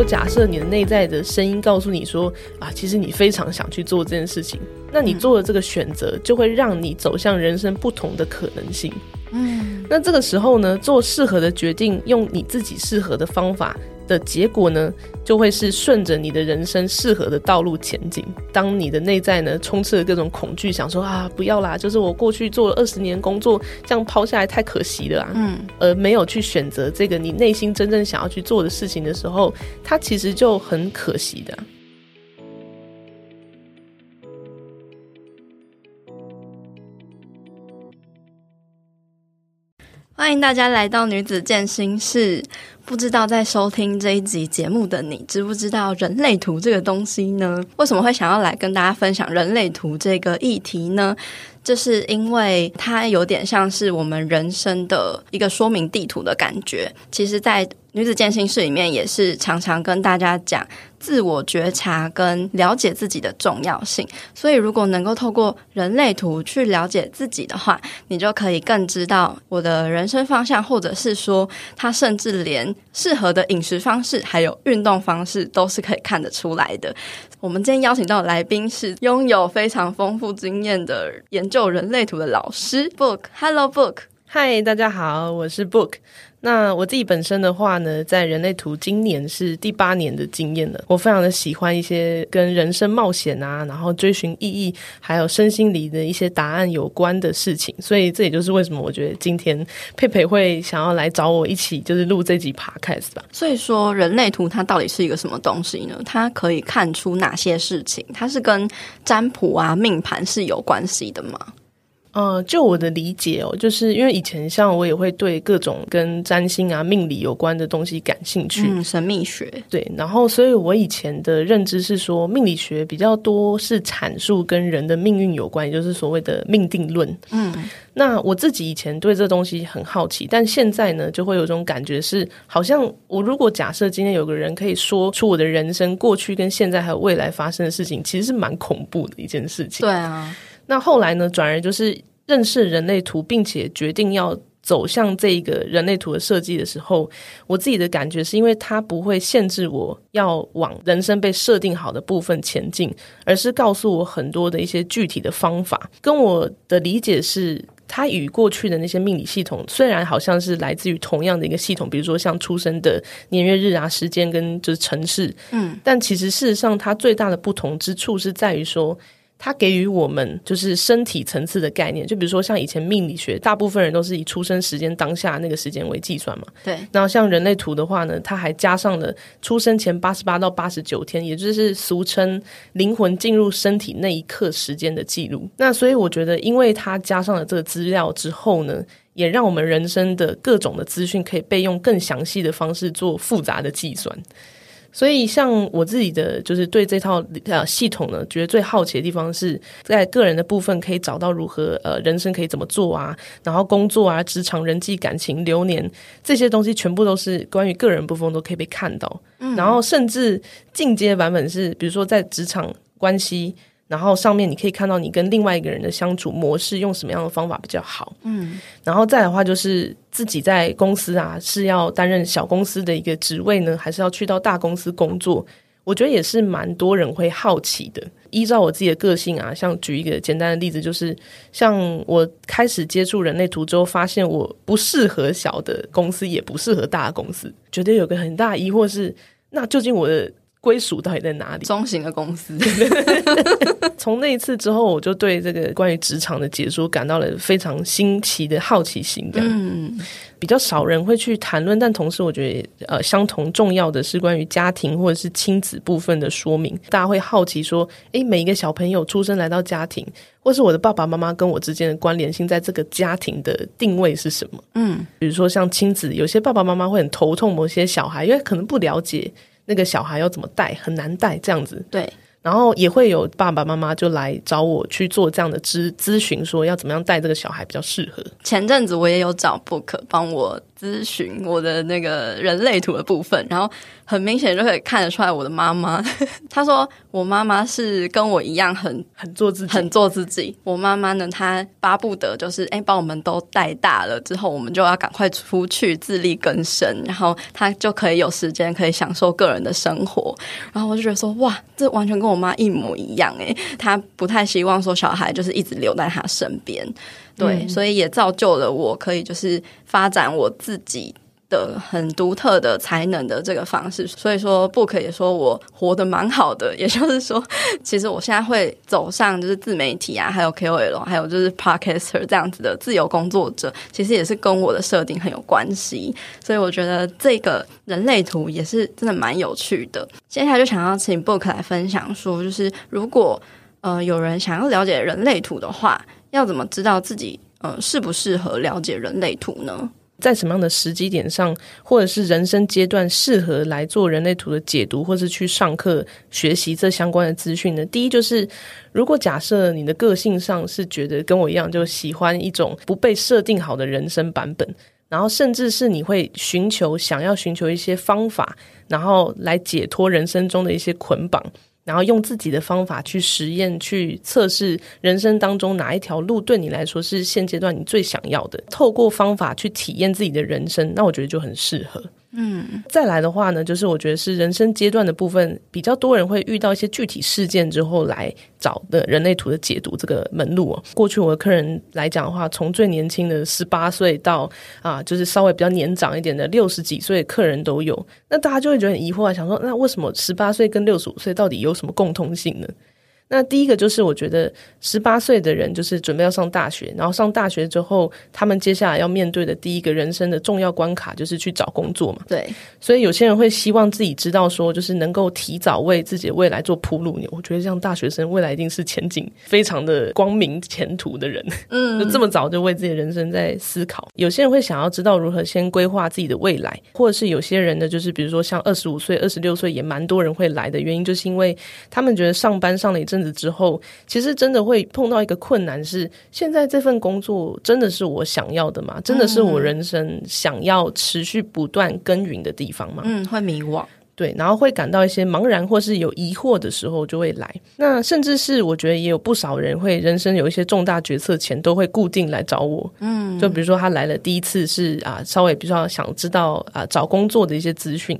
果假设你的内在的声音告诉你说啊，其实你非常想去做这件事情，那你做的这个选择就会让你走向人生不同的可能性。嗯，那这个时候呢，做适合的决定，用你自己适合的方法。的结果呢，就会是顺着你的人生适合的道路前进。当你的内在呢，充斥着各种恐惧，想说啊，不要啦，就是我过去做了二十年工作，这样抛下来太可惜了啊。嗯，而没有去选择这个你内心真正想要去做的事情的时候，它其实就很可惜的。欢迎大家来到女子健心室。不知道在收听这一集节目的你，知不知道人类图这个东西呢？为什么会想要来跟大家分享人类图这个议题呢？就是因为它有点像是我们人生的一个说明地图的感觉。其实，在女子健心室里面，也是常常跟大家讲自我觉察跟了解自己的重要性。所以，如果能够透过人类图去了解自己的话，你就可以更知道我的人生方向，或者是说，它甚至连适合的饮食方式还有运动方式都是可以看得出来的。我们今天邀请到的来宾是拥有非常丰富经验的研究人类图的老师 Book。Hello Book，嗨，大家好，我是 Book。那我自己本身的话呢，在人类图今年是第八年的经验了。我非常的喜欢一些跟人生冒险啊，然后追寻意义，还有身心灵的一些答案有关的事情。所以这也就是为什么我觉得今天佩佩会想要来找我一起，就是录这集 podcast 吧。所以说，人类图它到底是一个什么东西呢？它可以看出哪些事情？它是跟占卜啊、命盘是有关系的吗？呃，就我的理解哦，就是因为以前像我也会对各种跟占星啊、命理有关的东西感兴趣，嗯，神秘学，对，然后所以我以前的认知是说，命理学比较多是阐述跟人的命运有关，也就是所谓的命定论。嗯，那我自己以前对这东西很好奇，但现在呢，就会有种感觉是，好像我如果假设今天有个人可以说出我的人生过去跟现在还有未来发生的事情，其实是蛮恐怖的一件事情。对啊。那后来呢，转而就是认识人类图，并且决定要走向这一个人类图的设计的时候，我自己的感觉是因为它不会限制我要往人生被设定好的部分前进，而是告诉我很多的一些具体的方法。跟我的理解是，它与过去的那些命理系统虽然好像是来自于同样的一个系统，比如说像出生的年月日啊、时间跟就是城市，嗯，但其实事实上它最大的不同之处是在于说。它给予我们就是身体层次的概念，就比如说像以前命理学，大部分人都是以出生时间当下那个时间为计算嘛。对。然后像人类图的话呢，它还加上了出生前八十八到八十九天，也就是俗称灵魂进入身体那一刻时间的记录。那所以我觉得，因为它加上了这个资料之后呢，也让我们人生的各种的资讯可以被用更详细的方式做复杂的计算。所以，像我自己的就是对这套呃系统呢，觉得最好奇的地方是在个人的部分可以找到如何呃人生可以怎么做啊，然后工作啊、职场、人际、感情、流年这些东西，全部都是关于个人部分都可以被看到。嗯，然后甚至进阶版本是，比如说在职场关系。然后上面你可以看到你跟另外一个人的相处模式，用什么样的方法比较好。嗯，然后再的话就是自己在公司啊，是要担任小公司的一个职位呢，还是要去到大公司工作？我觉得也是蛮多人会好奇的。依照我自己的个性啊，像举一个简单的例子，就是像我开始接触人类图之后，发现我不适合小的公司，也不适合大的公司。觉得有个很大疑惑是，那究竟我的归属到底在哪里？中型的公司。从那一次之后，我就对这个关于职场的解说感到了非常新奇的好奇心。嗯，比较少人会去谈论，但同时我觉得，呃，相同重要的是关于家庭或者是亲子部分的说明。大家会好奇说，诶，每一个小朋友出生来到家庭，或是我的爸爸妈妈跟我之间的关联性，在这个家庭的定位是什么？嗯，比如说像亲子，有些爸爸妈妈会很头痛某些小孩，因为可能不了解。那个小孩要怎么带，很难带这样子。对，然后也会有爸爸妈妈就来找我去做这样的咨咨询，说要怎么样带这个小孩比较适合。前阵子我也有找 Book 帮我咨询我的那个人类图的部分，然后很明显就可以看得出来，我的妈妈 她说我妈妈是跟我一样很很做自己，很做自己。我妈妈呢，她巴不得就是哎，把我们都带大了之后，我们就要赶快出去自力更生，然后她就可以有时间可以享受个人的生活。然后我就觉得说，哇，这完全跟我妈一模一样哎，她不太希望说小孩就是一直留在她身边。对，所以也造就了我可以就是发展我自己的很独特的才能的这个方式。所以说，Book 也说我活得蛮好的，也就是说，其实我现在会走上就是自媒体啊，还有 KOL，还有就是 Podcaster 这样子的自由工作者，其实也是跟我的设定很有关系。所以我觉得这个人类图也是真的蛮有趣的。接下来就想要请 Book 来分享说，就是如果呃有人想要了解人类图的话。要怎么知道自己呃适不适合了解人类图呢？在什么样的时机点上，或者是人生阶段适合来做人类图的解读，或是去上课学习这相关的资讯呢？第一就是，如果假设你的个性上是觉得跟我一样，就喜欢一种不被设定好的人生版本，然后甚至是你会寻求想要寻求一些方法，然后来解脱人生中的一些捆绑。然后用自己的方法去实验、去测试人生当中哪一条路对你来说是现阶段你最想要的，透过方法去体验自己的人生，那我觉得就很适合。嗯，再来的话呢，就是我觉得是人生阶段的部分，比较多人会遇到一些具体事件之后来找的人类图的解读这个门路哦。过去我的客人来讲的话，从最年轻的十八岁到啊，就是稍微比较年长一点的六十几岁客人都有。那大家就会觉得很疑惑啊，想说那为什么十八岁跟六十五岁到底有什么共通性呢？那第一个就是，我觉得十八岁的人就是准备要上大学，然后上大学之后，他们接下来要面对的第一个人生的重要关卡就是去找工作嘛。对，所以有些人会希望自己知道说，就是能够提早为自己的未来做铺路。我觉得这样大学生未来一定是前景非常的光明前途的人。嗯，就这么早就为自己的人生在思考。有些人会想要知道如何先规划自己的未来，或者是有些人呢，就是比如说像二十五岁、二十六岁也蛮多人会来的原因，就是因为他们觉得上班上了一阵。之后，其实真的会碰到一个困难是，是现在这份工作真的是我想要的吗？真的是我人生想要持续不断耕耘的地方吗？嗯，会迷惘。对，然后会感到一些茫然或是有疑惑的时候就会来。那甚至是我觉得也有不少人会人生有一些重大决策前都会固定来找我。嗯，就比如说他来了第一次是啊，稍微比较想知道啊找工作的一些资讯。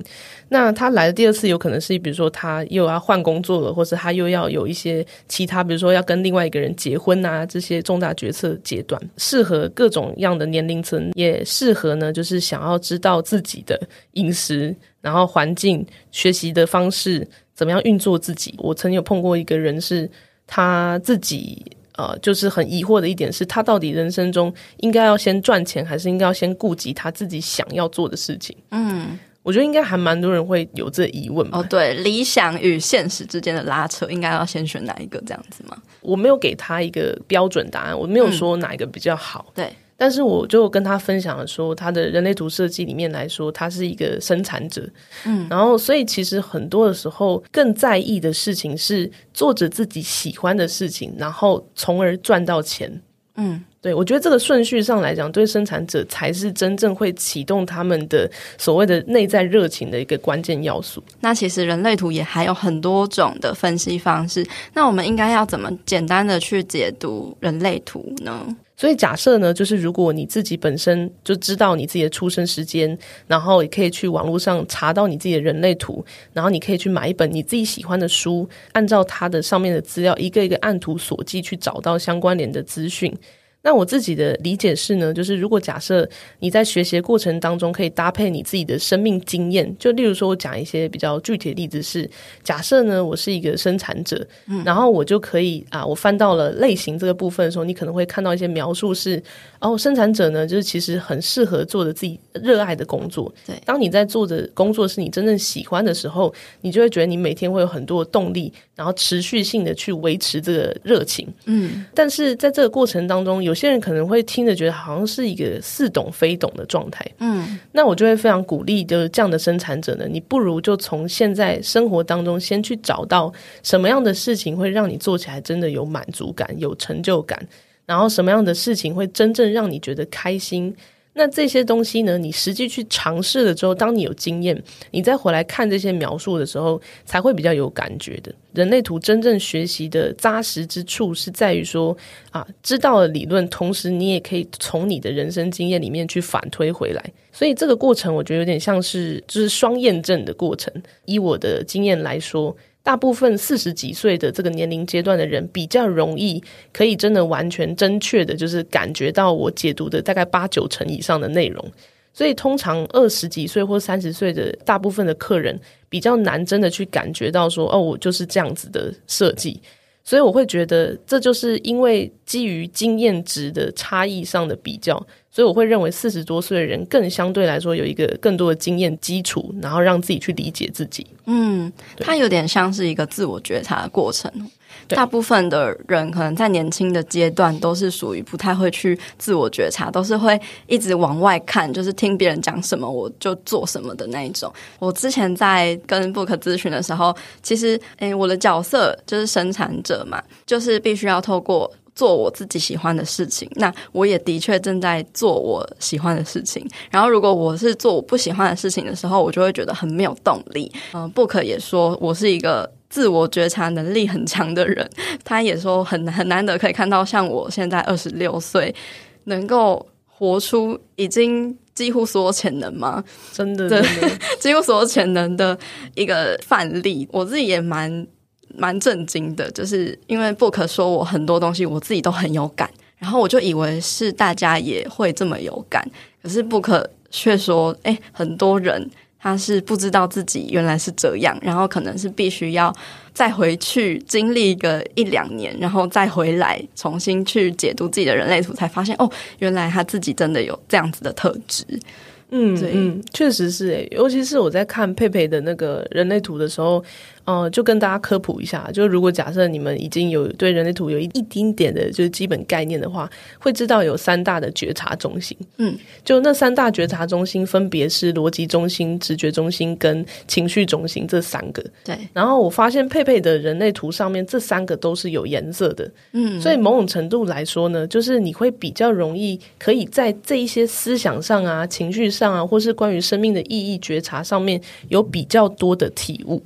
那他来的第二次有可能是比如说他又要换工作了，或是他又要有一些其他，比如说要跟另外一个人结婚啊这些重大决策阶段，适合各种样的年龄层，也适合呢就是想要知道自己的饮食。然后环境、学习的方式怎么样运作自己？我曾经有碰过一个人，是他自己呃，就是很疑惑的一点是，他到底人生中应该要先赚钱，还是应该要先顾及他自己想要做的事情？嗯，我觉得应该还蛮多人会有这疑问吧。哦，对，理想与现实之间的拉扯，应该要先选哪一个这样子吗？我没有给他一个标准答案，我没有说哪一个比较好。嗯，对。但是我就跟他分享了说，他的人类图设计里面来说，他是一个生产者，嗯，然后所以其实很多的时候更在意的事情是做着自己喜欢的事情，然后从而赚到钱，嗯，对，我觉得这个顺序上来讲，对生产者才是真正会启动他们的所谓的内在热情的一个关键要素。那其实人类图也还有很多种的分析方式，那我们应该要怎么简单的去解读人类图呢？所以假设呢，就是如果你自己本身就知道你自己的出生时间，然后也可以去网络上查到你自己的人类图，然后你可以去买一本你自己喜欢的书，按照它的上面的资料一个一个按图索骥去找到相关联的资讯。那我自己的理解是呢，就是如果假设你在学习过程当中可以搭配你自己的生命经验，就例如说我讲一些比较具体的例子是，假设呢我是一个生产者，嗯，然后我就可以啊，我翻到了类型这个部分的时候，你可能会看到一些描述是，哦，生产者呢就是其实很适合做的自己热爱的工作，对，当你在做的工作是你真正喜欢的时候，你就会觉得你每天会有很多的动力，然后持续性的去维持这个热情，嗯，但是在这个过程当中有。些人可能会听着觉得好像是一个似懂非懂的状态，嗯，那我就会非常鼓励，就是这样的生产者呢，你不如就从现在生活当中先去找到什么样的事情会让你做起来真的有满足感、有成就感，然后什么样的事情会真正让你觉得开心，那这些东西呢，你实际去尝试了之后，当你有经验，你再回来看这些描述的时候，才会比较有感觉的。人类图真正学习的扎实之处是在于说啊，知道了理论，同时你也可以从你的人生经验里面去反推回来。所以这个过程，我觉得有点像是就是双验证的过程。以我的经验来说。大部分四十几岁的这个年龄阶段的人，比较容易可以真的完全正确的，就是感觉到我解读的大概八九成以上的内容。所以通常二十几岁或三十岁的大部分的客人，比较难真的去感觉到说，哦，我就是这样子的设计。所以我会觉得，这就是因为基于经验值的差异上的比较，所以我会认为四十多岁的人更相对来说有一个更多的经验基础，然后让自己去理解自己。嗯，它有点像是一个自我觉察的过程。大部分的人可能在年轻的阶段都是属于不太会去自我觉察，都是会一直往外看，就是听别人讲什么我就做什么的那一种。我之前在跟 Book 咨询的时候，其实诶，我的角色就是生产者嘛，就是必须要透过做我自己喜欢的事情。那我也的确正在做我喜欢的事情。然后如果我是做我不喜欢的事情的时候，我就会觉得很没有动力。嗯，Book 也说我是一个。自我觉察能力很强的人，他也说很很难得可以看到像我现在二十六岁，能够活出已经几乎所有潜能吗？真的，真的 几乎所有潜能的一个范例，我自己也蛮蛮震惊的，就是因为 Book 说我很多东西我自己都很有感，然后我就以为是大家也会这么有感，可是 Book 却说，哎，很多人。他是不知道自己原来是这样，然后可能是必须要再回去经历一个一两年，然后再回来重新去解读自己的人类图，才发现哦，原来他自己真的有这样子的特质。嗯，对，嗯，确实是诶，尤其是我在看佩佩的那个人类图的时候。哦、呃，就跟大家科普一下，就如果假设你们已经有对人类图有一一丁点的就是基本概念的话，会知道有三大的觉察中心。嗯，就那三大觉察中心分别是逻辑中心、直觉中心跟情绪中心这三个。对，然后我发现佩佩的人类图上面这三个都是有颜色的。嗯，所以某种程度来说呢，就是你会比较容易可以在这一些思想上啊、情绪上啊，或是关于生命的意义觉察上面有比较多的体悟。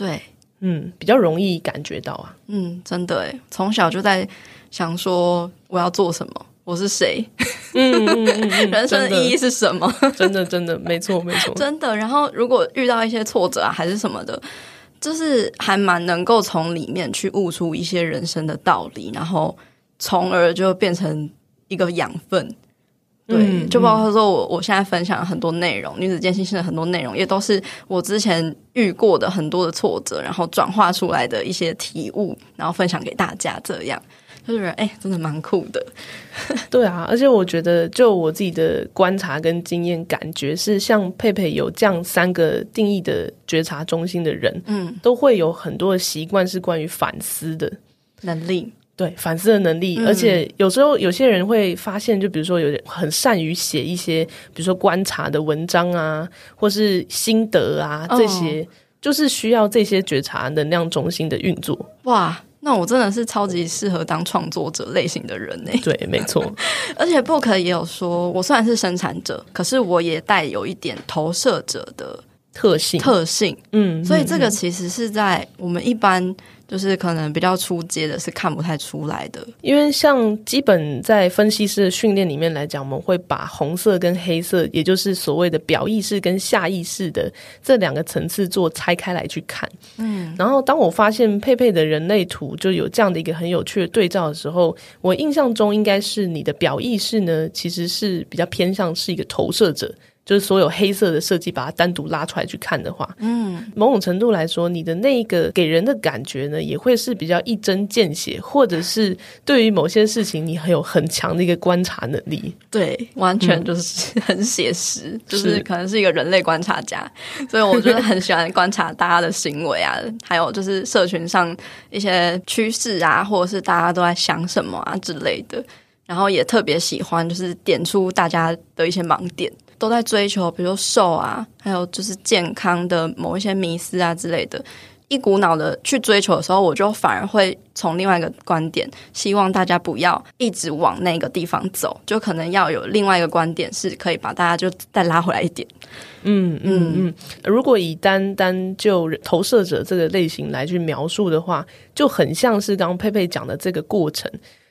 对，嗯，比较容易感觉到啊，嗯，真的诶，从小就在想说我要做什么，我是谁，嗯，嗯，嗯，嗯 人生的意义是什么？真的，真的，没错，没错，真的。然后如果遇到一些挫折啊，还是什么的，就是还蛮能够从里面去悟出一些人生的道理，然后从而就变成一个养分。对，就包括说我我现在分享很多内容，女子健心性的很多内容，也都是我之前遇过的很多的挫折，然后转化出来的一些体悟，然后分享给大家。这样就是哎、欸，真的蛮酷的。对啊，而且我觉得，就我自己的观察跟经验，感觉是像佩佩有这样三个定义的觉察中心的人，嗯，都会有很多的习惯是关于反思的能力。对反思的能力，而且有时候有些人会发现，就比如说有人很善于写一些，比如说观察的文章啊，或是心得啊，这些、哦、就是需要这些觉察能量中心的运作。哇，那我真的是超级适合当创作者类型的人呢。对，没错。而且 Book 也有说，我虽然是生产者，可是我也带有一点投射者的特性。特性，嗯，所以这个其实是在我们一般。就是可能比较初阶的是看不太出来的，因为像基本在分析师的训练里面来讲，我们会把红色跟黑色，也就是所谓的表意识跟下意识的这两个层次做拆开来去看。嗯，然后当我发现佩佩的人类图就有这样的一个很有趣的对照的时候，我印象中应该是你的表意识呢，其实是比较偏向是一个投射者。就是所有黑色的设计，把它单独拉出来去看的话，嗯，某种程度来说，你的那个给人的感觉呢，也会是比较一针见血，或者是对于某些事情，你很有很强的一个观察能力。对，完全就是很写实，嗯、就是。可能是一个人类观察家，所以我觉得很喜欢观察大家的行为啊，还有就是社群上一些趋势啊，或者是大家都在想什么啊之类的，然后也特别喜欢就是点出大家的一些盲点。都在追求，比如说瘦啊，还有就是健康的某一些迷思啊之类的。一股脑的去追求的时候，我就反而会从另外一个观点，希望大家不要一直往那个地方走，就可能要有另外一个观点，是可以把大家就再拉回来一点。嗯嗯嗯，如果以单单就投射者这个类型来去描述的话，就很像是刚刚佩佩讲的这个过程。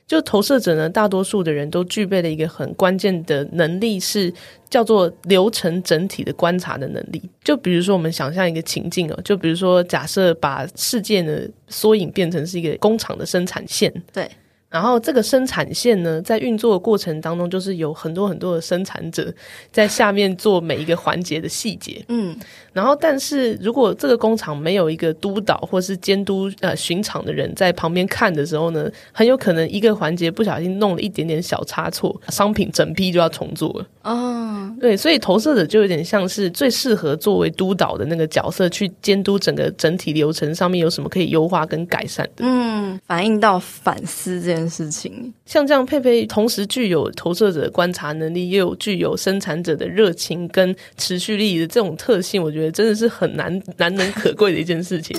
就投射者呢，大多数的人都具备了一个很关键的能力，是叫做流程整体的观察的能力。就比如说，我们想象一个情境哦，就比如说，假设把事件的缩影变成是一个工厂的生产线，对。然后这个生产线呢，在运作的过程当中，就是有很多很多的生产者在下面做每一个环节的细节。嗯，然后但是如果这个工厂没有一个督导或是监督呃巡场的人在旁边看的时候呢，很有可能一个环节不小心弄了一点点小差错，商品整批就要重做了。哦，对，所以投射者就有点像是最适合作为督导的那个角色，去监督整个整体流程上面有什么可以优化跟改善的。嗯，反映到反思这件件事情，像这样佩佩同时具有投射者的观察能力，又有具有生产者的热情跟持续力的这种特性，我觉得真的是很难难能可贵的一件事情。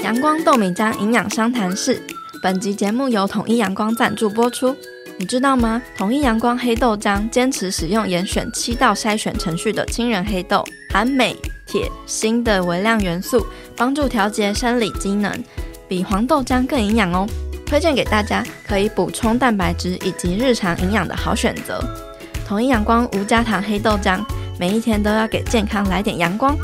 阳光豆米浆营养商谈室，本集节目由统一阳光赞助播出。你知道吗？统一阳光黑豆浆坚持使用严选七道筛选程序的青仁黑豆，含镁、铁、锌的微量元素，帮助调节生理机能，比黄豆浆更营养哦。推荐给大家，可以补充蛋白质以及日常营养的好选择。统一阳光无加糖黑豆浆，每一天都要给健康来点阳光。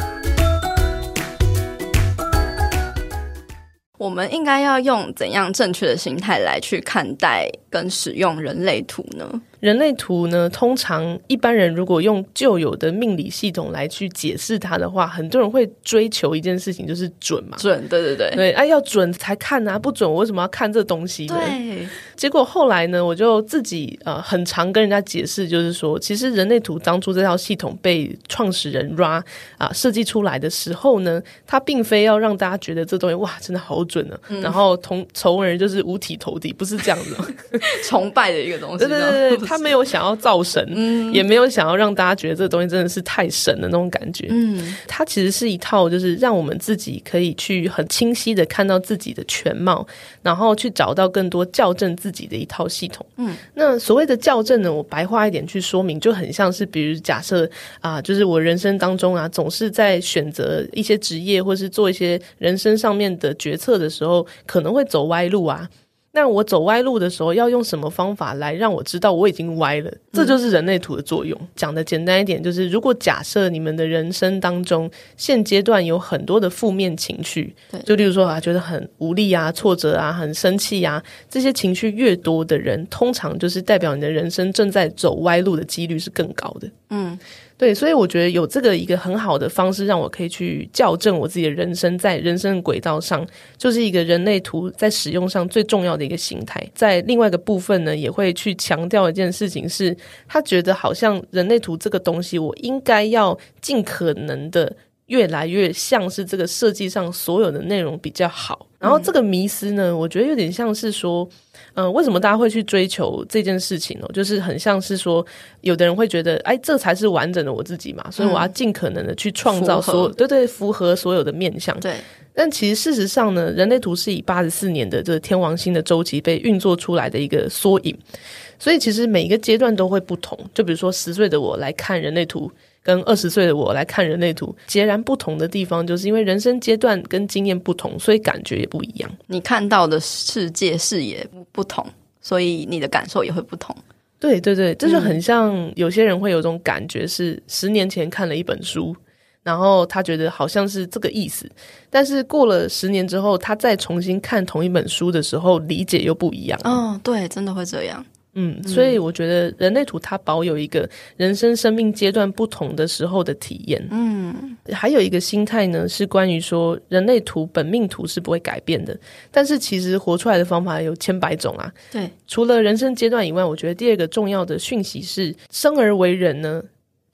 我们应该要用怎样正确的心态来去看待跟使用人类图呢？人类图呢，通常一般人如果用旧有的命理系统来去解释它的话，很多人会追求一件事情，就是准嘛。准，对对对，对，哎，要准才看啊，不准我为什么要看这东西呢？对。结果后来呢，我就自己呃很常跟人家解释，就是说，其实人类图当初这套系统被创始人 Ra 啊设计出来的时候呢，他并非要让大家觉得这东西哇真的好准呢、啊嗯，然后从从而就是五体投地，不是这样子，崇拜的一个东西。对对对对。他没有想要造神，嗯，也没有想要让大家觉得这个东西真的是太神的那种感觉，嗯，它其实是一套就是让我们自己可以去很清晰的看到自己的全貌，然后去找到更多校正自己的一套系统，嗯，那所谓的校正呢，我白话一点去说明，就很像是比如假设啊，就是我人生当中啊，总是在选择一些职业或是做一些人生上面的决策的时候，可能会走歪路啊。那我走歪路的时候，要用什么方法来让我知道我已经歪了？这就是人类图的作用。讲的简单一点，就是如果假设你们的人生当中现阶段有很多的负面情绪，对，就例如说啊，觉得很无力啊、挫折啊、很生气啊，这些情绪越多的人，通常就是代表你的人生正在走歪路的几率是更高的。嗯。对，所以我觉得有这个一个很好的方式，让我可以去校正我自己的人生，在人生的轨道上，就是一个人类图在使用上最重要的一个形态。在另外一个部分呢，也会去强调一件事情是，是他觉得好像人类图这个东西，我应该要尽可能的越来越像是这个设计上所有的内容比较好。然后这个迷思呢，我觉得有点像是说。嗯，为什么大家会去追求这件事情呢？就是很像是说，有的人会觉得，哎，这才是完整的我自己嘛，所以我要尽可能的去创造所有，对对，符合所有的面相。对，但其实事实上呢，人类图是以八十四年的这个天王星的周期被运作出来的一个缩影，所以其实每一个阶段都会不同。就比如说十岁的我来看人类图。跟二十岁的我来看人类图，截然不同的地方，就是因为人生阶段跟经验不同，所以感觉也不一样。你看到的世界视野不同，所以你的感受也会不同。对对对，这就很像有些人会有种感觉，是十年前看了一本书，然后他觉得好像是这个意思，但是过了十年之后，他再重新看同一本书的时候，理解又不一样。哦，对，真的会这样。嗯，所以我觉得人类图它保有一个人生生命阶段不同的时候的体验。嗯，还有一个心态呢，是关于说人类图本命图是不会改变的，但是其实活出来的方法有千百种啊。对，除了人生阶段以外，我觉得第二个重要的讯息是，生而为人呢。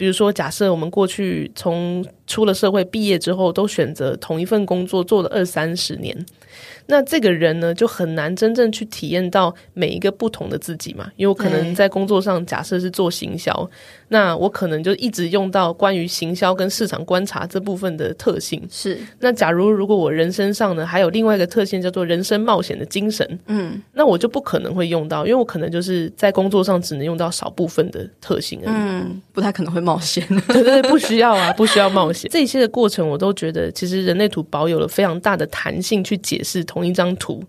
比如说，假设我们过去从出了社会毕业之后，都选择同一份工作做了二三十年。那这个人呢，就很难真正去体验到每一个不同的自己嘛，因为我可能在工作上，假设是做行销，那我可能就一直用到关于行销跟市场观察这部分的特性。是。那假如如果我人身上呢，还有另外一个特性叫做人生冒险的精神，嗯，那我就不可能会用到，因为我可能就是在工作上只能用到少部分的特性而已。嗯，不太可能会冒险。对对对，不需要啊，不需要冒险。这些的过程，我都觉得其实人类图保有了非常大的弹性去解释同一张图，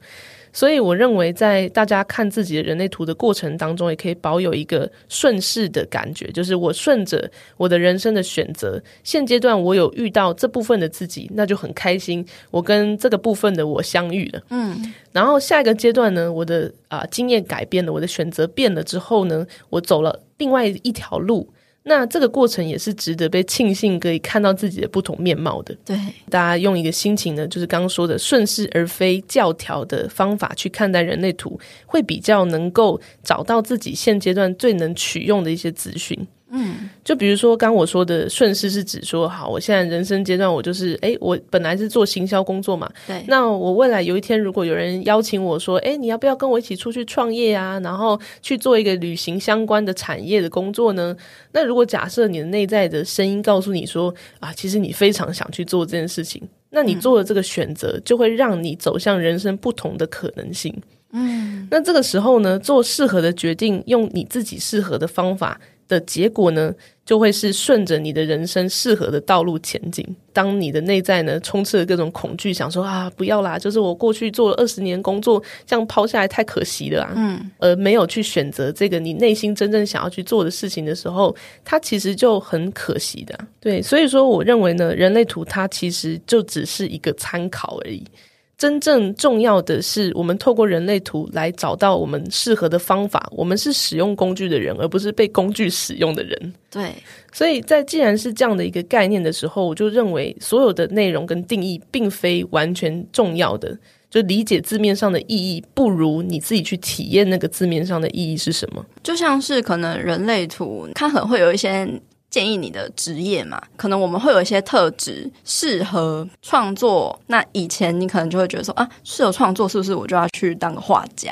所以我认为在大家看自己的人类图的过程当中，也可以保有一个顺势的感觉，就是我顺着我的人生的选择，现阶段我有遇到这部分的自己，那就很开心，我跟这个部分的我相遇了。嗯，然后下一个阶段呢，我的啊、呃、经验改变了，我的选择变了之后呢，我走了另外一条路。那这个过程也是值得被庆幸，可以看到自己的不同面貌的。对，大家用一个心情呢，就是刚刚说的顺势而非教条的方法去看待人类图，会比较能够找到自己现阶段最能取用的一些资讯。嗯，就比如说刚我说的顺势是指说，好，我现在人生阶段我就是，哎，我本来是做行销工作嘛，对，那我未来有一天如果有人邀请我说，哎，你要不要跟我一起出去创业啊？然后去做一个旅行相关的产业的工作呢？那如果假设你的内在的声音告诉你说，啊，其实你非常想去做这件事情，那你做的这个选择就会让你走向人生不同的可能性。嗯，那这个时候呢，做适合的决定，用你自己适合的方法。的结果呢，就会是顺着你的人生适合的道路前进。当你的内在呢，充斥了各种恐惧，想说啊，不要啦，就是我过去做了二十年工作，这样抛下来太可惜了啊。嗯，而没有去选择这个你内心真正想要去做的事情的时候，它其实就很可惜的。对，所以说我认为呢，人类图它其实就只是一个参考而已。真正重要的是，我们透过人类图来找到我们适合的方法。我们是使用工具的人，而不是被工具使用的人。对，所以在既然是这样的一个概念的时候，我就认为所有的内容跟定义并非完全重要的。就理解字面上的意义，不如你自己去体验那个字面上的意义是什么。就像是可能人类图，它可能会有一些。建议你的职业嘛，可能我们会有一些特质适合创作。那以前你可能就会觉得说啊，适合创作是不是我就要去当个画家，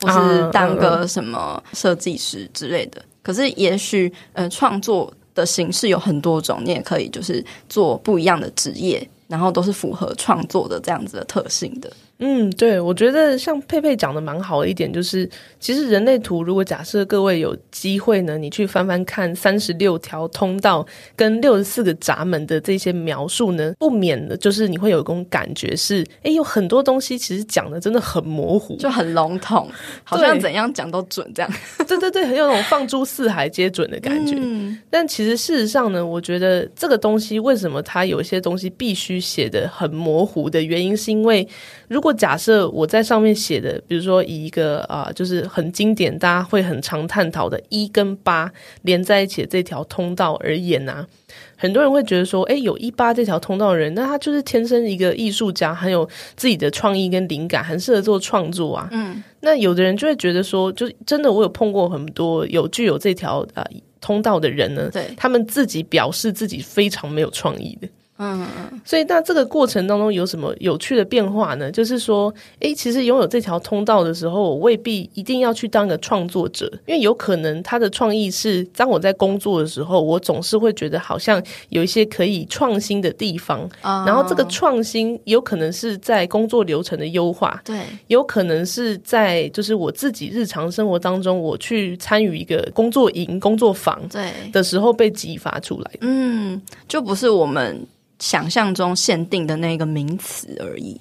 或是当个什么设计师之类的？可是也许呃，创作的形式有很多种，你也可以就是做不一样的职业，然后都是符合创作的这样子的特性的。嗯，对，我觉得像佩佩讲的蛮好的一点就是，其实人类图如果假设各位有机会呢，你去翻翻看三十六条通道跟六十四个闸门的这些描述呢，不免的就是你会有一种感觉是，哎，有很多东西其实讲的真的很模糊，就很笼统，好像怎样讲都准这样。对对对，很有那种放诸四海皆准的感觉。嗯，但其实事实上呢，我觉得这个东西为什么它有一些东西必须写的很模糊的原因，是因为如果假设我在上面写的，比如说以一个啊、呃，就是很经典，大家会很常探讨的一跟八连在一起的这条通道而言呢、啊，很多人会觉得说，哎，有一八这条通道的人，那他就是天生一个艺术家，很有自己的创意跟灵感，很适合做创作啊。嗯，那有的人就会觉得说，就真的我有碰过很多有具有这条啊、呃、通道的人呢，对，他们自己表示自己非常没有创意的。嗯嗯，所以那这个过程当中有什么有趣的变化呢？就是说，诶，其实拥有这条通道的时候，我未必一定要去当个创作者，因为有可能他的创意是，当我在工作的时候，我总是会觉得好像有一些可以创新的地方，哦、然后这个创新有可能是在工作流程的优化，对，有可能是在就是我自己日常生活当中，我去参与一个工作营、工作坊对的时候被激发出来，嗯，就不是我们。想象中限定的那个名词而已。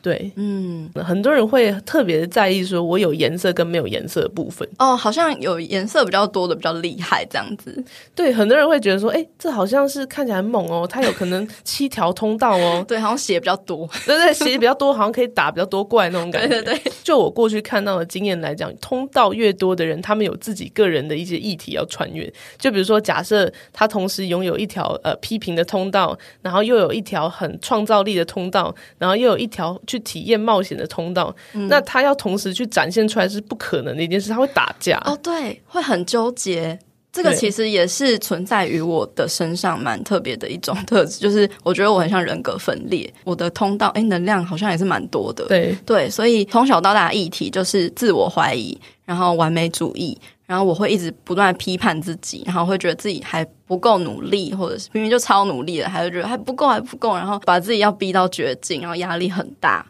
对，嗯，很多人会特别的在意，说我有颜色跟没有颜色的部分。哦，好像有颜色比较多的比较厉害这样子。对，很多人会觉得说，哎，这好像是看起来很猛哦，它有可能七条通道哦。对，好像血比较多。对对，血比较多，好像可以打比较多怪那种感觉。对对对。就我过去看到的经验来讲，通道越多的人，他们有自己个人的一些议题要穿越。就比如说，假设他同时拥有一条呃批评的通道，然后又有一条很创造力的通道，然后又有一条。去体验冒险的通道，嗯，那他要同时去展现出来是不可能的一件事，他会打架哦，对，会很纠结。这个其实也是存在于我的身上蛮特别的一种特质，就是我觉得我很像人格分裂，我的通道哎能量好像也是蛮多的。对对，所以从小到大的议题就是自我怀疑，然后完美主义，然后我会一直不断批判自己，然后会觉得自己还不够努力，或者是明明就超努力了，还会觉得还不够还不够，然后把自己要逼到绝境，然后压力很大。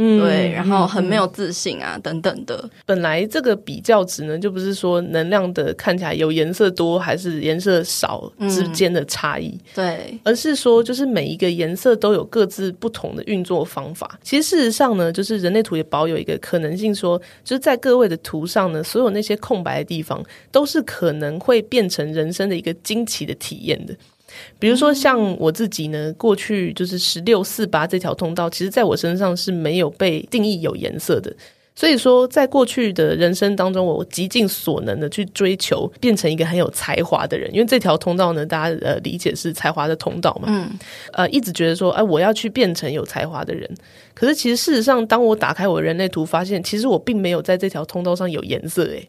嗯，对，然后很没有自信啊，嗯、等等的。本来这个比较值呢，就不是说能量的看起来有颜色多还是颜色少之间的差异，嗯、对，而是说就是每一个颜色都有各自不同的运作方法。其实事实上呢，就是人类图也保有一个可能性说，说就是在各位的图上呢，所有那些空白的地方都是可能会变成人生的一个惊奇的体验的。比如说，像我自己呢，过去就是十六四八这条通道，其实在我身上是没有被定义有颜色的。所以说，在过去的人生当中，我极尽所能的去追求变成一个很有才华的人，因为这条通道呢，大家呃理解是才华的通道嘛。嗯。呃，一直觉得说，哎，我要去变成有才华的人。可是其实事实上，当我打开我的人类图，发现其实我并没有在这条通道上有颜色，诶。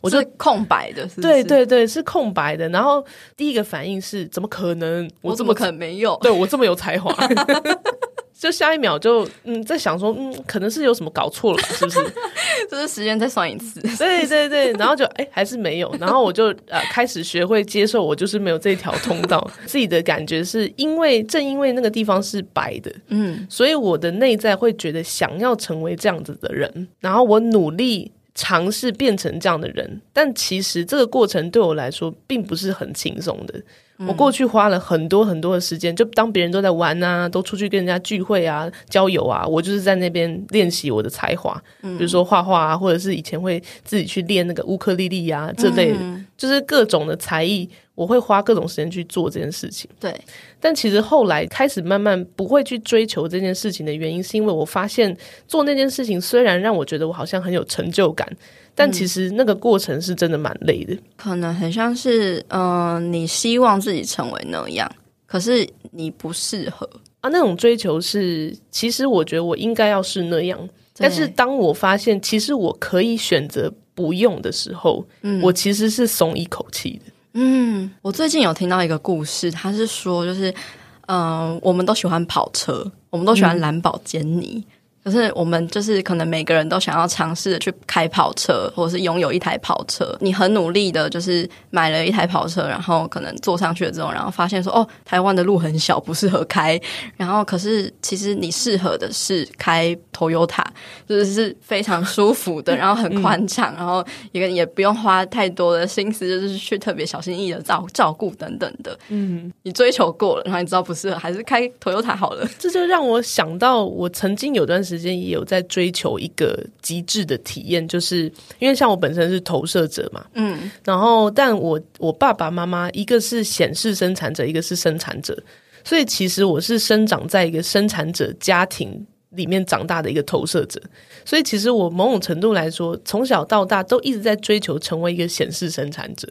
我是空白的，是不是？对对对，是空白的。然后第一个反应是，怎么可能？我怎么可能没有？对，我这么有才华，就下一秒就嗯，在想说，嗯，可能是有什么搞错了，是不是？就是时间再算一次。对对对，然后就哎，还是没有。然后我就呃开始学会接受，我就是没有这条通道。自己的感觉是因为正因为那个地方是白的，嗯，所以我的内在会觉得想要成为这样子的人，然后我努力。尝试变成这样的人，但其实这个过程对我来说并不是很轻松的。我过去花了很多很多的时间，就当别人都在玩啊，都出去跟人家聚会啊、交友啊，我就是在那边练习我的才华，比如说画画啊，或者是以前会自己去练那个乌克丽丽啊这类的，就是各种的才艺，我会花各种时间去做这件事情。对，但其实后来开始慢慢不会去追求这件事情的原因，是因为我发现做那件事情虽然让我觉得我好像很有成就感。但其实那个过程是真的蛮累的，可能很像是，嗯、呃，你希望自己成为那样，可是你不适合啊。那种追求是，其实我觉得我应该要是那样，但是当我发现其实我可以选择不用的时候，嗯，我其实是松一口气的。嗯，我最近有听到一个故事，他是说，就是，嗯、呃，我们都喜欢跑车，我们都喜欢蓝宝坚尼。嗯可是我们就是可能每个人都想要尝试去开跑车，或者是拥有一台跑车。你很努力的，就是买了一台跑车，然后可能坐上去了之后，然后发现说，哦，台湾的路很小，不适合开。然后可是其实你适合的是开 Toyota，就是是非常舒服的，然后很宽敞，然后一个也不用花太多的心思，就是去特别小心翼翼的照照顾等等的。嗯，你追求过了，然后你知道不适合，还是开 Toyota 好了。这就让我想到，我曾经有段时间。也有在追求一个极致的体验，就是因为像我本身是投射者嘛，嗯，然后但我我爸爸妈妈一个是显示生产者，一个是生产者，所以其实我是生长在一个生产者家庭里面长大的一个投射者，所以其实我某种程度来说，从小到大都一直在追求成为一个显示生产者。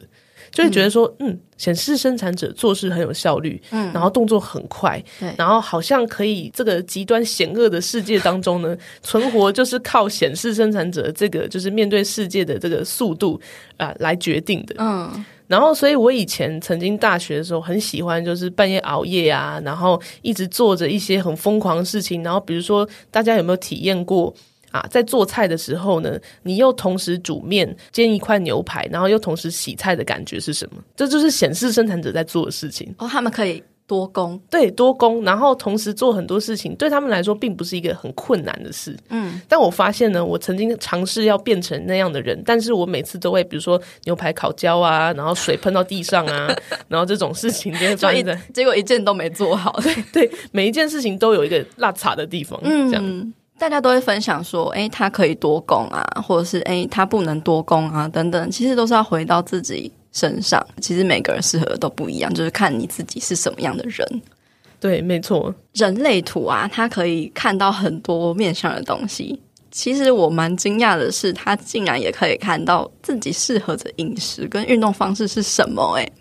就会觉得说，嗯，显示生产者做事很有效率，嗯，然后动作很快，对，然后好像可以这个极端险恶的世界当中呢，存活就是靠显示生产者这个就是面对世界的这个速度啊、呃、来决定的，嗯，然后所以我以前曾经大学的时候很喜欢就是半夜熬夜啊，然后一直做着一些很疯狂的事情，然后比如说大家有没有体验过？啊，在做菜的时候呢，你又同时煮面、煎一块牛排，然后又同时洗菜的感觉是什么？这就是显示生产者在做的事情。哦，他们可以多工，对，多工，然后同时做很多事情，对他们来说并不是一个很困难的事。嗯，但我发现呢，我曾经尝试要变成那样的人，但是我每次都会，比如说牛排烤焦啊，然后水喷到地上啊，然后这种事情就会发生在，结果一件都没做好。对对，每一件事情都有一个落差的地方，嗯，这样。大家都会分享说，诶，他可以多攻啊，或者是诶，他不能多攻啊，等等，其实都是要回到自己身上。其实每个人适合的都不一样，就是看你自己是什么样的人。对，没错。人类图啊，它可以看到很多面向的东西。其实我蛮惊讶的是，他竟然也可以看到自己适合的饮食跟运动方式是什么。诶，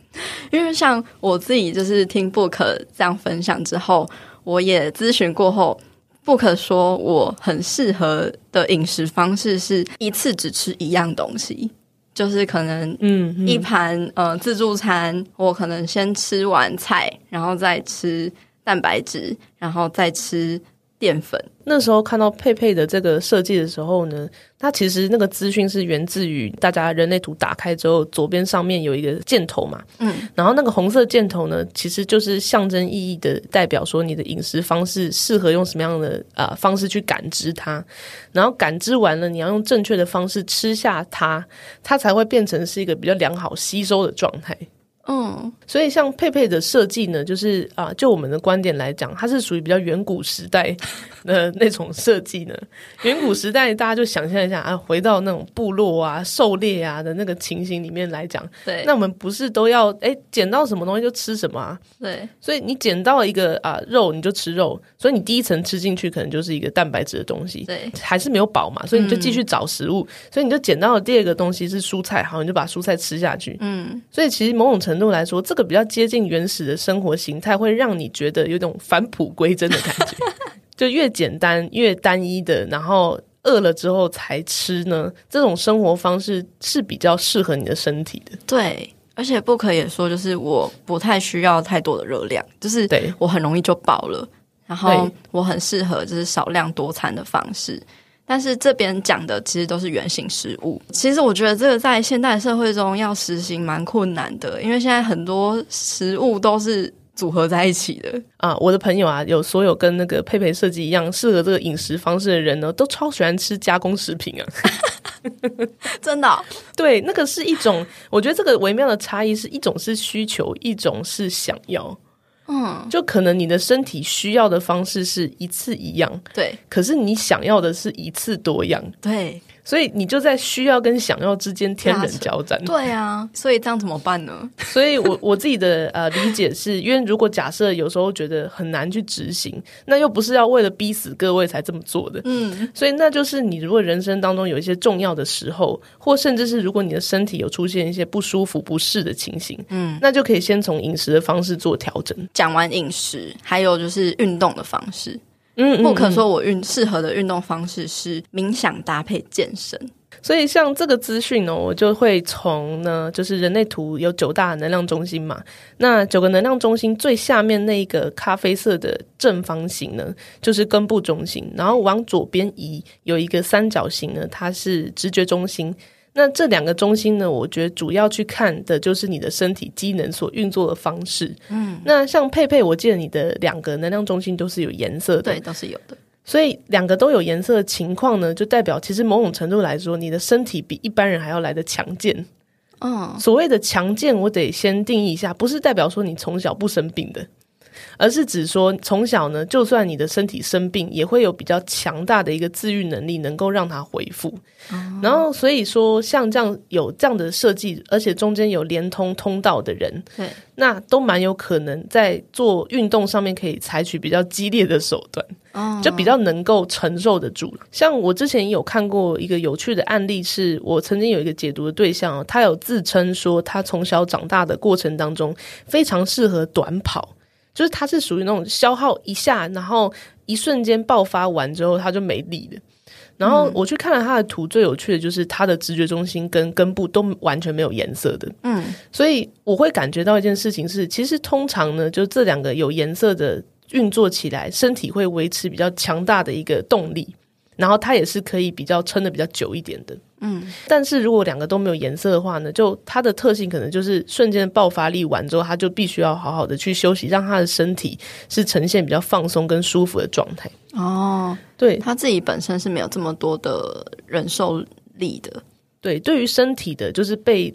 因为像我自己就是听 Book 这样分享之后，我也咨询过后。不可说，我很适合的饮食方式是一次只吃一样东西，就是可能嗯一盘、嗯、呃自助餐，我可能先吃完菜，然后再吃蛋白质，然后再吃。淀粉。那时候看到佩佩的这个设计的时候呢，它其实那个资讯是源自于大家人类图打开之后，左边上面有一个箭头嘛，嗯，然后那个红色箭头呢，其实就是象征意义的代表说你的饮食方式适合用什么样的呃方式去感知它，然后感知完了，你要用正确的方式吃下它，它才会变成是一个比较良好吸收的状态。嗯，所以像佩佩的设计呢，就是啊，就我们的观点来讲，它是属于比较远古时代的那种设计呢。远古时代，大家就想象一下啊，回到那种部落啊、狩猎啊的那个情形里面来讲，对，那我们不是都要哎捡到什么东西就吃什么啊？对，所以你捡到一个啊肉，你就吃肉，所以你第一层吃进去可能就是一个蛋白质的东西，对，还是没有饱嘛，所以你就继续找食物，嗯、所以你就捡到了第二个东西是蔬菜，好，你就把蔬菜吃下去，嗯，所以其实某种程度来说，这个比较接近原始的生活形态，会让你觉得有种返璞归真的感觉。就越简单越单一的，然后饿了之后才吃呢，这种生活方式是比较适合你的身体的。对，而且不可也说就是我不太需要太多的热量，就是对我很容易就饱了，然后我很适合就是少量多餐的方式。但是这边讲的其实都是原型食物。其实我觉得这个在现代社会中要实行蛮困难的，因为现在很多食物都是组合在一起的啊。我的朋友啊，有所有跟那个佩佩设计一样适合这个饮食方式的人呢，都超喜欢吃加工食品啊。真的哦？对，那个是一种，我觉得这个微妙的差异是一种是需求，一种是想要。嗯，就可能你的身体需要的方式是一次一样，对，可是你想要的是一次多样，对。所以你就在需要跟想要之间天人交战。对啊，所以这样怎么办呢？所以我我自己的呃理解是，因为如果假设有时候觉得很难去执行，那又不是要为了逼死各位才这么做的。嗯，所以那就是你如果人生当中有一些重要的时候，或甚至是如果你的身体有出现一些不舒服、不适的情形，嗯，那就可以先从饮食的方式做调整。讲完饮食，还有就是运动的方式。嗯，不可说我运适合的运动方式是冥想搭配健身，所以像这个资讯呢，我就会从呢，就是人类图有九大能量中心嘛，那九个能量中心最下面那个咖啡色的正方形呢，就是根部中心，然后往左边移有一个三角形呢，它是直觉中心。那这两个中心呢，我觉得主要去看的就是你的身体机能所运作的方式。嗯，那像佩佩，我记得你的两个能量中心都是有颜色的，对，都是有的。所以两个都有颜色的情况呢，就代表其实某种程度来说，你的身体比一般人还要来得强健。嗯，所谓的强健，我得先定义一下，不是代表说你从小不生病的。而是指说，从小呢，就算你的身体生病，也会有比较强大的一个自愈能力，能够让它恢复。哦。然后，所以说，像这样有这样的设计，而且中间有连通通道的人，对，那都蛮有可能在做运动上面可以采取比较激烈的手段，哦，就比较能够承受得住。像我之前有看过一个有趣的案例，是我曾经有一个解读的对象，哦他有自称说，他从小长大的过程当中，非常适合短跑。就是它是属于那种消耗一下，然后一瞬间爆发完之后，它就没力了。然后我去看了他的图，最有趣的就是他的直觉中心跟根部都完全没有颜色的。嗯，所以我会感觉到一件事情是，其实通常呢，就这两个有颜色的运作起来，身体会维持比较强大的一个动力，然后它也是可以比较撑的比较久一点的。嗯，但是如果两个都没有颜色的话呢，就它的特性可能就是瞬间爆发力完之后，它就必须要好好的去休息，让他的身体是呈现比较放松跟舒服的状态。哦，对，他自己本身是没有这么多的忍受力的。对，对于身体的，就是被。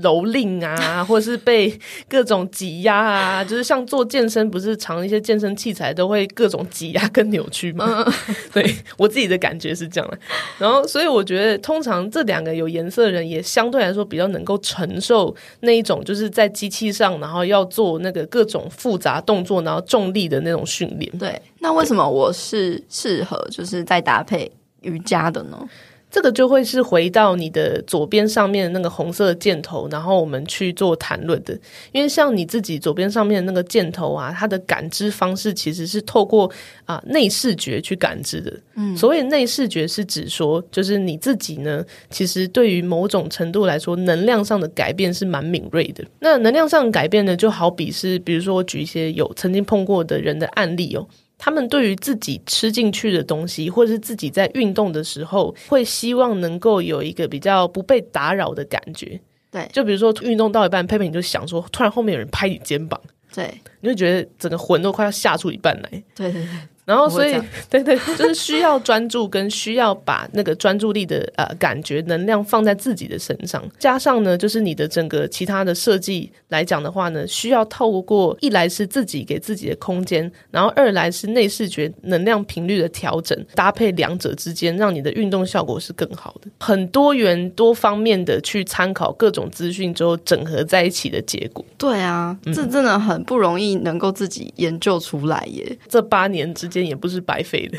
蹂躏啊，或者是被各种挤压啊，就是像做健身，不是常一些健身器材都会各种挤压跟扭曲吗？嗯、对我自己的感觉是这样的。然后，所以我觉得，通常这两个有颜色的人，也相对来说比较能够承受那一种，就是在机器上，然后要做那个各种复杂动作，然后重力的那种训练。对，那为什么我是适合就是在搭配瑜伽的呢？这个就会是回到你的左边上面的那个红色的箭头，然后我们去做谈论的。因为像你自己左边上面的那个箭头啊，它的感知方式其实是透过啊内视觉去感知的。嗯，所谓内视觉是指说，就是你自己呢，其实对于某种程度来说，能量上的改变是蛮敏锐的。那能量上的改变呢，就好比是，比如说我举一些有曾经碰过的人的案例哦。他们对于自己吃进去的东西，或者是自己在运动的时候，会希望能够有一个比较不被打扰的感觉。对，就比如说运动到一半，佩佩你就想说，突然后面有人拍你肩膀，对，你就觉得整个魂都快要吓出一半来。对对对。然后，所以，对对，就是需要专注，跟需要把那个专注力的呃感觉能量放在自己的身上。加上呢，就是你的整个其他的设计来讲的话呢，需要透过一来是自己给自己的空间，然后二来是内视觉能量频率的调整，搭配两者之间，让你的运动效果是更好的。很多元多方面的去参考各种资讯之后，整合在一起的结果。对啊，这真的很不容易能够自己研究出来耶。嗯、这八年之。间也不是白费的，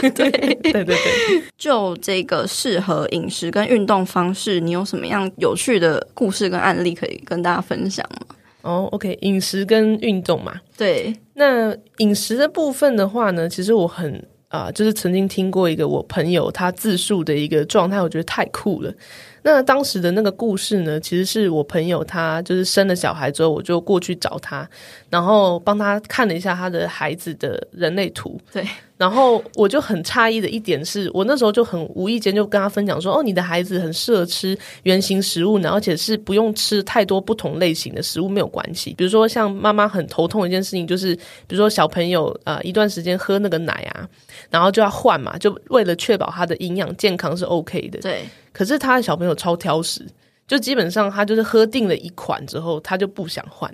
对对对对。就这个适合饮食跟运动方式，你有什么样有趣的故事跟案例可以跟大家分享吗？哦，OK，饮食跟运动嘛，对。那饮食的部分的话呢，其实我很啊、呃，就是曾经听过一个我朋友他自述的一个状态，我觉得太酷了。那当时的那个故事呢，其实是我朋友他就是生了小孩之后，我就过去找他，然后帮他看了一下他的孩子的人类图。对，然后我就很诧异的一点是，我那时候就很无意间就跟他分享说：“哦，你的孩子很适合吃圆形食物，然后而且是不用吃太多不同类型的食物，没有关系。比如说像妈妈很头痛的一件事情，就是比如说小朋友啊、呃、一段时间喝那个奶啊，然后就要换嘛，就为了确保他的营养健康是 OK 的。对。可是他的小朋友超挑食，就基本上他就是喝定了一款之后，他就不想换。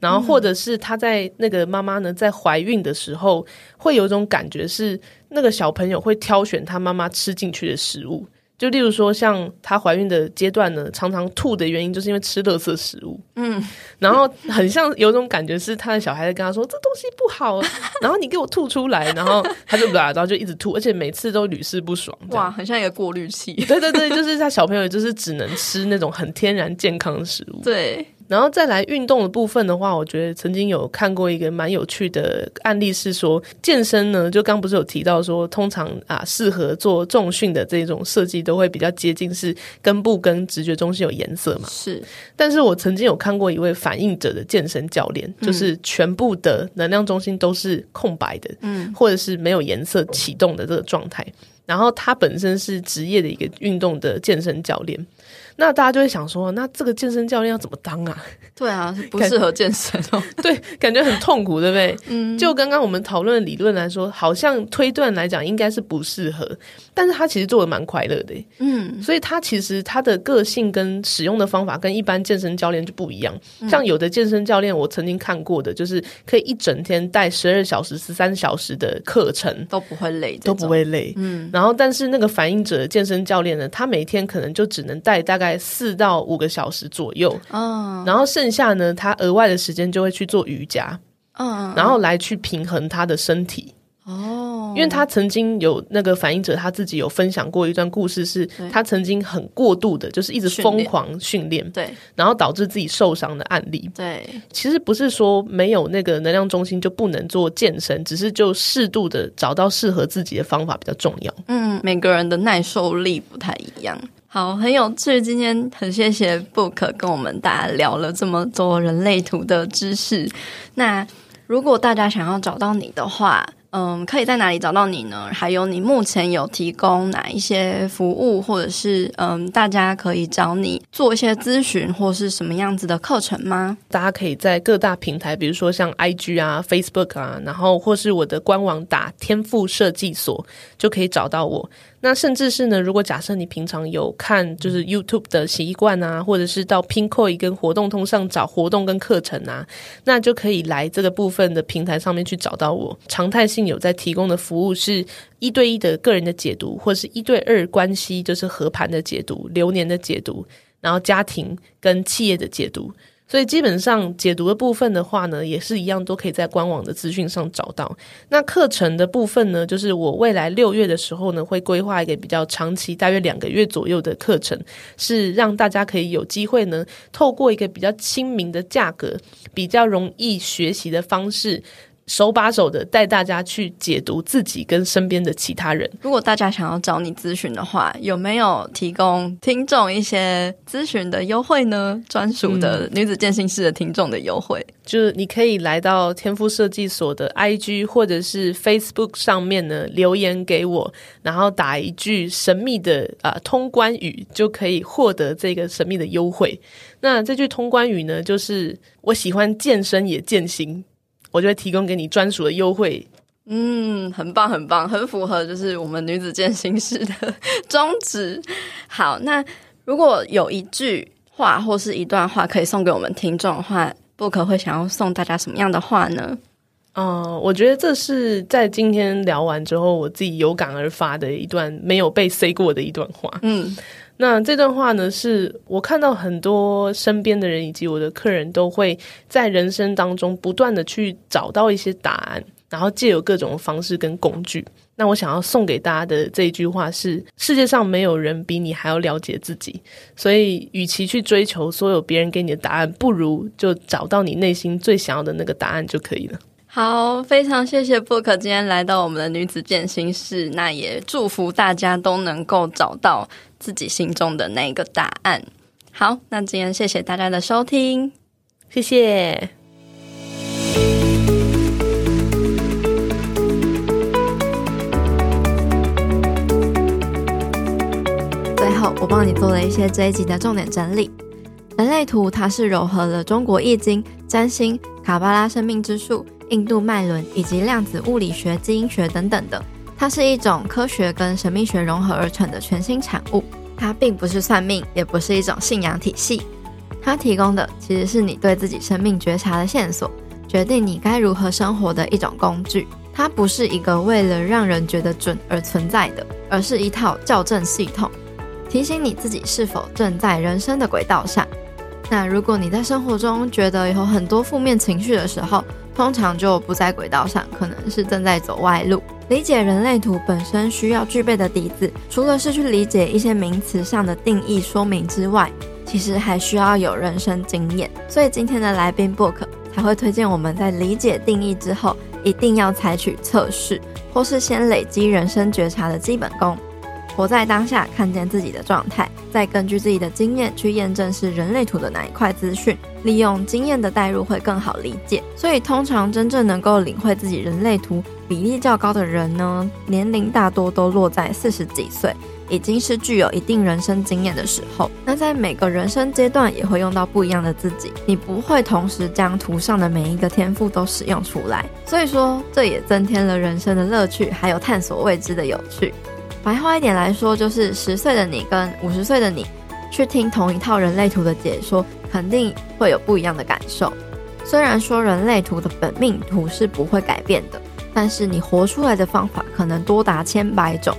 然后或者是他在那个妈妈呢在怀孕的时候，会有一种感觉是那个小朋友会挑选他妈妈吃进去的食物。就例如说，像她怀孕的阶段呢，常常吐的原因就是因为吃垃圾食物。嗯，然后很像有种感觉是她的小孩在跟她说这东西不好，然后你给我吐出来，然后她就然后就一直吐，而且每次都屡试不爽。哇，很像一个过滤器。对对对，就是她小朋友就是只能吃那种很天然健康的食物。对。然后再来运动的部分的话，我觉得曾经有看过一个蛮有趣的案例，是说健身呢，就刚不是有提到说，通常啊适合做重训的这种设计都会比较接近是根部跟直觉中心有颜色嘛。是，但是我曾经有看过一位反应者的健身教练，就是全部的能量中心都是空白的，嗯，或者是没有颜色启动的这个状态。然后他本身是职业的一个运动的健身教练。那大家就会想说，那这个健身教练要怎么当啊？对啊，不适合健身哦。对，感觉很痛苦，对不对？嗯。就刚刚我们讨论的理论来说，好像推断来讲应该是不适合，但是他其实做的蛮快乐的。嗯。所以他其实他的个性跟使用的方法跟一般健身教练就不一样。嗯。像有的健身教练，我曾经看过的，就是可以一整天带十二小时、十三小时的课程，都不会累，都不会累。嗯。然后，但是那个反应者的健身教练呢，他每天可能就只能带大概。在四到五个小时左右，嗯，然后剩下呢，他额外的时间就会去做瑜伽，嗯，然后来去平衡他的身体，哦，因为他曾经有那个反应者，他自己有分享过一段故事，是他曾经很过度的，就是一直疯狂训练，对，然后导致自己受伤的案例，对，其实不是说没有那个能量中心就不能做健身，只是就适度的找到适合自己的方法比较重要，嗯，每个人的耐受力不太一样。好，很有趣。今天很谢谢 Book 跟我们大家聊了这么多人类图的知识。那如果大家想要找到你的话，嗯，可以在哪里找到你呢？还有你目前有提供哪一些服务，或者是嗯，大家可以找你做一些咨询，或是什么样子的课程吗？大家可以在各大平台，比如说像 IG 啊、Facebook 啊，然后或是我的官网打“天赋设计所”，就可以找到我。那甚至是呢，如果假设你平常有看就是 YouTube 的习惯啊，或者是到 Pinkoi 跟活动通上找活动跟课程啊，那就可以来这个部分的平台上面去找到我。常态性有在提供的服务是一对一的个人的解读，或是一对二关系，就是合盘的解读、流年的解读，然后家庭跟企业的解读。所以基本上解读的部分的话呢，也是一样，都可以在官网的资讯上找到。那课程的部分呢，就是我未来六月的时候呢，会规划一个比较长期，大约两个月左右的课程，是让大家可以有机会呢，透过一个比较亲民的价格，比较容易学习的方式。手把手的带大家去解读自己跟身边的其他人。如果大家想要找你咨询的话，有没有提供听众一些咨询的优惠呢？专属的女子健心室的听众的优惠，嗯，就是你可以来到天赋设计所的 IG 或者是 Facebook 上面呢留言给我，然后打一句神秘的啊、呃、通关语，就可以获得这个神秘的优惠。那这句通关语呢，就是我喜欢健身也健心。我就会提供给你专属的优惠，嗯，很棒，很棒，很符合就是我们女子健心室的宗旨。好，那如果有一句话或是一段话可以送给我们听众的话，Book 会想要送大家什么样的话呢？嗯、呃，我觉得这是在今天聊完之后，我自己有感而发的一段没有被 say 过的一段话。嗯。那这段话呢，是我看到很多身边的人以及我的客人都会在人生当中不断的去找到一些答案，然后借由各种方式跟工具。那我想要送给大家的这一句话是：世界上没有人比你还要了解自己，所以与其去追求所有别人给你的答案，不如就找到你内心最想要的那个答案就可以了。好，非常谢谢 Book 今天来到我们的女子健心室，那也祝福大家都能够找到自己心中的那一个答案。好，那今天谢谢大家的收听，谢谢。最后，我帮你做了一些这一集的重点整理。人类图它是糅合了中国易经、占星、卡巴拉生命之树。印度脉轮以及量子物理学、基因学等等的，它是一种科学跟神秘学融合而成的全新产物。它并不是算命，也不是一种信仰体系。它提供的其实是你对自己生命觉察的线索，决定你该如何生活的一种工具。它不是一个为了让人觉得准而存在的，而是一套校正系统，提醒你自己是否正在人生的轨道上。那如果你在生活中觉得有很多负面情绪的时候，通常就不在轨道上，可能是正在走外路。理解人类图本身需要具备的底子，除了是去理解一些名词上的定义说明之外，其实还需要有人生经验。所以今天的来宾 Book 才会推荐我们在理解定义之后，一定要采取测试，或是先累积人生觉察的基本功。活在当下，看见自己的状态，再根据自己的经验去验证是人类图的哪一块资讯，利用经验的带入会更好理解。所以，通常真正能够领会自己人类图比例较高的人呢，年龄大多都落在四十几岁，已经是具有一定人生经验的时候。那在每个人生阶段也会用到不一样的自己，你不会同时将图上的每一个天赋都使用出来。所以说，这也增添了人生的乐趣，还有探索未知的有趣。白话一点来说，就是十岁的你跟五十岁的你去听同一套人类图的解说，肯定会有不一样的感受。虽然说人类图的本命图是不会改变的，但是你活出来的方法可能多达千百种。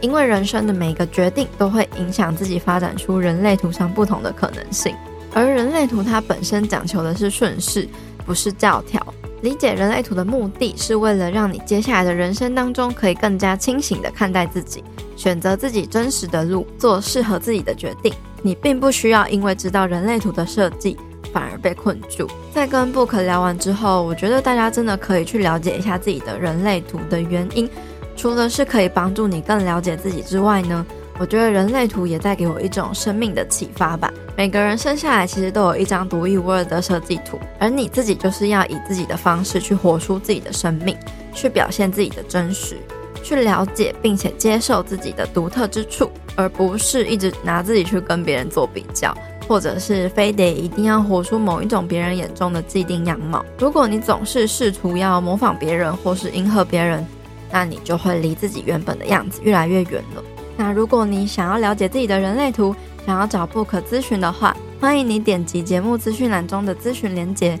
因为人生的每个决定都会影响自己发展出人类图上不同的可能性，而人类图它本身讲求的是顺势，不是教条。理解人类图的目的是为了让你接下来的人生当中可以更加清醒地看待自己，选择自己真实的路，做适合自己的决定。你并不需要因为知道人类图的设计反而被困住。在跟 Book 聊完之后，我觉得大家真的可以去了解一下自己的人类图的原因，除了是可以帮助你更了解自己之外呢，我觉得人类图也带给我一种生命的启发吧。每个人生下来其实都有一张独一无二的设计图，而你自己就是要以自己的方式去活出自己的生命，去表现自己的真实，去了解并且接受自己的独特之处，而不是一直拿自己去跟别人做比较，或者是非得一定要活出某一种别人眼中的既定样貌。如果你总是试图要模仿别人或是迎合别人，那你就会离自己原本的样子越来越远了。那如果你想要了解自己的人类图，想要找 Book 咨询的话，欢迎你点击节目资讯栏中的咨询连接，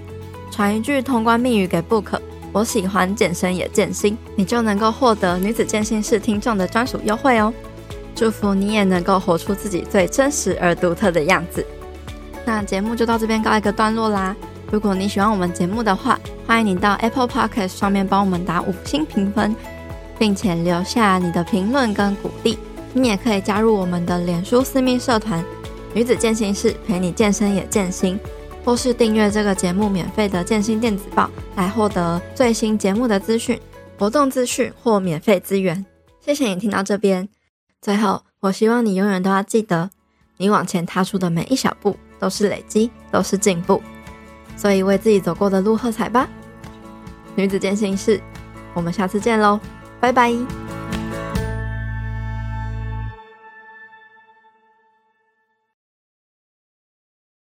传一句通关密语给 Book，我喜欢健身也健心，你就能够获得女子健心室听众的专属优惠哦。祝福你也能够活出自己最真实而独特的样子。那节目就到这边告一个段落啦。如果你喜欢我们节目的话，欢迎你到 Apple Podcast 上面帮我们打五星评分，并且留下你的评论跟鼓励。你也可以加入我们的脸书私密社团“女子健心室”，陪你健身也健心，或是订阅这个节目免费的健心电子报，来获得最新节目的资讯、活动资讯或免费资源。谢谢你听到这边。最后，我希望你永远都要记得，你往前踏出的每一小步都是累积，都是进步。所以为自己走过的路喝彩吧，女子健心室，我们下次见喽，拜拜。